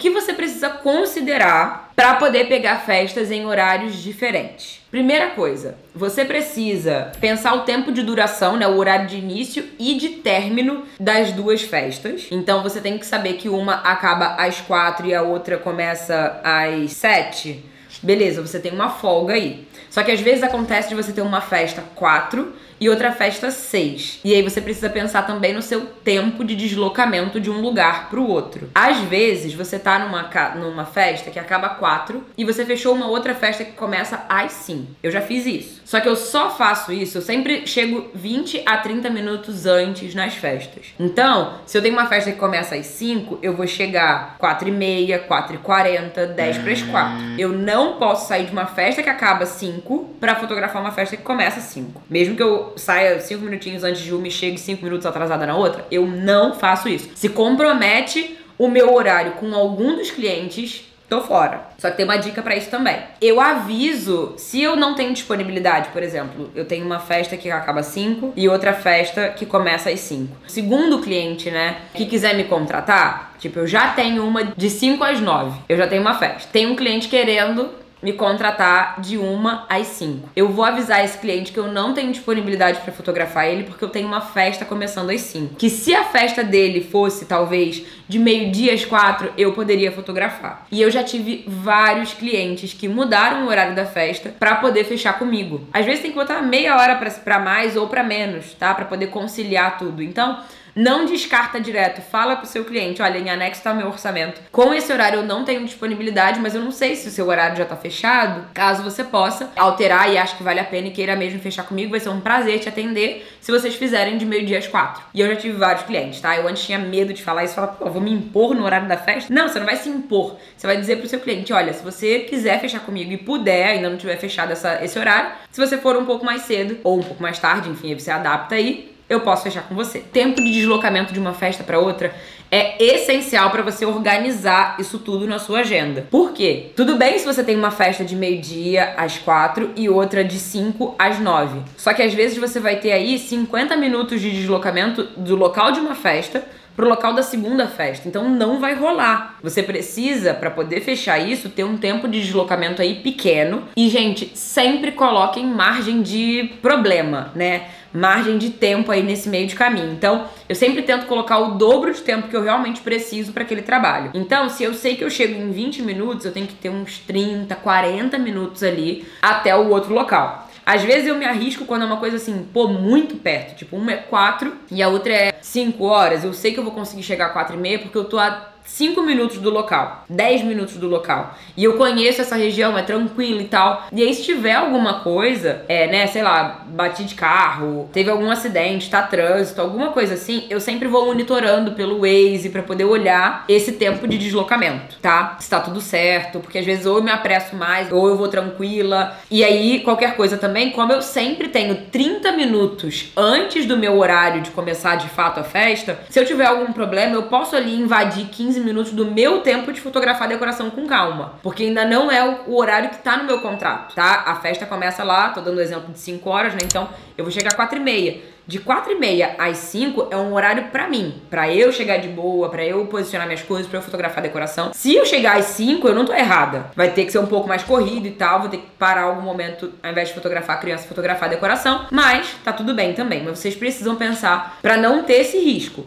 Que você precisa considerar para poder pegar festas em horários diferentes? Primeira coisa, você precisa pensar o tempo de duração, né, o horário de início e de término das duas festas. Então você tem que saber que uma acaba às quatro e a outra começa às sete. Beleza, você tem uma folga aí. Só que às vezes acontece de você ter uma festa quatro e outra festa 6. E aí você precisa pensar também no seu tempo de deslocamento de um lugar para o outro. Às vezes você tá numa, numa festa que acaba 4 e você fechou uma outra festa que começa às 5. Eu já fiz isso. Só que eu só faço isso, eu sempre chego 20 a 30 minutos antes nas festas. Então, se eu tenho uma festa que começa às 5, eu vou chegar 4 e meia, 4 e 40, 10 para as 4. Eu não posso sair de uma festa que acaba 5 para fotografar uma festa que começa às 5. Mesmo que eu saia cinco minutinhos antes de uma e chegue cinco minutos atrasada na outra, eu não faço isso. Se compromete o meu horário com algum dos clientes, tô fora. Só que tem uma dica para isso também. Eu aviso se eu não tenho disponibilidade, por exemplo, eu tenho uma festa que acaba às 5 e outra festa que começa às 5. Segundo cliente, né, que quiser me contratar, tipo, eu já tenho uma de 5 às 9. Eu já tenho uma festa. Tem um cliente querendo me contratar de uma às cinco. Eu vou avisar esse cliente que eu não tenho disponibilidade para fotografar ele porque eu tenho uma festa começando às cinco. Que se a festa dele fosse talvez de meio-dia às quatro, eu poderia fotografar. E eu já tive vários clientes que mudaram o horário da festa para poder fechar comigo. Às vezes tem que botar meia hora para mais ou para menos, tá? Para poder conciliar tudo. Então, não descarta direto, fala pro seu cliente, olha, em anexo tá meu orçamento. Com esse horário eu não tenho disponibilidade, mas eu não sei se o seu horário já tá fechado. Caso você possa alterar e acho que vale a pena e queira mesmo fechar comigo, vai ser um prazer te atender se vocês fizerem de meio-dia às quatro. E eu já tive vários clientes, tá? Eu antes tinha medo de falar isso, falar, pô, vou me impor no horário da festa. Não, você não vai se impor. Você vai dizer pro seu cliente, olha, se você quiser fechar comigo e puder, ainda não tiver fechado essa, esse horário, se você for um pouco mais cedo ou um pouco mais tarde, enfim, aí você adapta aí, eu posso fechar com você. Tempo de deslocamento de uma festa para outra é essencial para você organizar isso tudo na sua agenda. Por quê? Tudo bem se você tem uma festa de meio-dia às quatro e outra de 5 às 9. Só que às vezes você vai ter aí 50 minutos de deslocamento do local de uma festa pro local da segunda festa. Então não vai rolar. Você precisa, para poder fechar isso, ter um tempo de deslocamento aí pequeno. E, gente, sempre coloquem margem de problema, né? Margem de tempo aí nesse meio de caminho. Então, eu sempre tento colocar o dobro de tempo que eu realmente preciso para aquele trabalho. Então, se eu sei que eu chego em 20 minutos, eu tenho que ter uns 30, 40 minutos ali até o outro local. Às vezes eu me arrisco quando é uma coisa assim, pô, muito perto. Tipo, uma é 4 e a outra é 5 horas. Eu sei que eu vou conseguir chegar a 4 e meia porque eu tô a 5 minutos do local, 10 minutos do local. E eu conheço essa região, é tranquilo e tal. E aí, se tiver alguma coisa, é, né, sei lá, bati de carro, teve algum acidente, tá trânsito, alguma coisa assim, eu sempre vou monitorando pelo Waze para poder olhar esse tempo de deslocamento, tá? Se tá tudo certo, porque às vezes ou eu me apresso mais, ou eu vou tranquila. E aí, qualquer coisa também, como eu sempre tenho 30 minutos antes do meu horário de começar de fato a festa, se eu tiver algum problema, eu posso ali invadir 15 15 minutos do meu tempo de fotografar a decoração com calma. Porque ainda não é o, horário que tá no meu contrato, tá? A festa começa lá, tô dando o exemplo de 5 horas, né? Então eu vou chegar às 4 e meia. De 4 e meia às 5 é um horário para mim, para eu chegar de boa, para eu posicionar minhas coisas, para eu fotografar a decoração. Se eu chegar às 5, eu não tô errada. Vai ter que ser um pouco mais corrido e tal, vou ter que parar algum momento, ao invés de fotografar a criança, fotografar a decoração, mas tá tudo bem também. Mas vocês precisam pensar para não ter esse risco.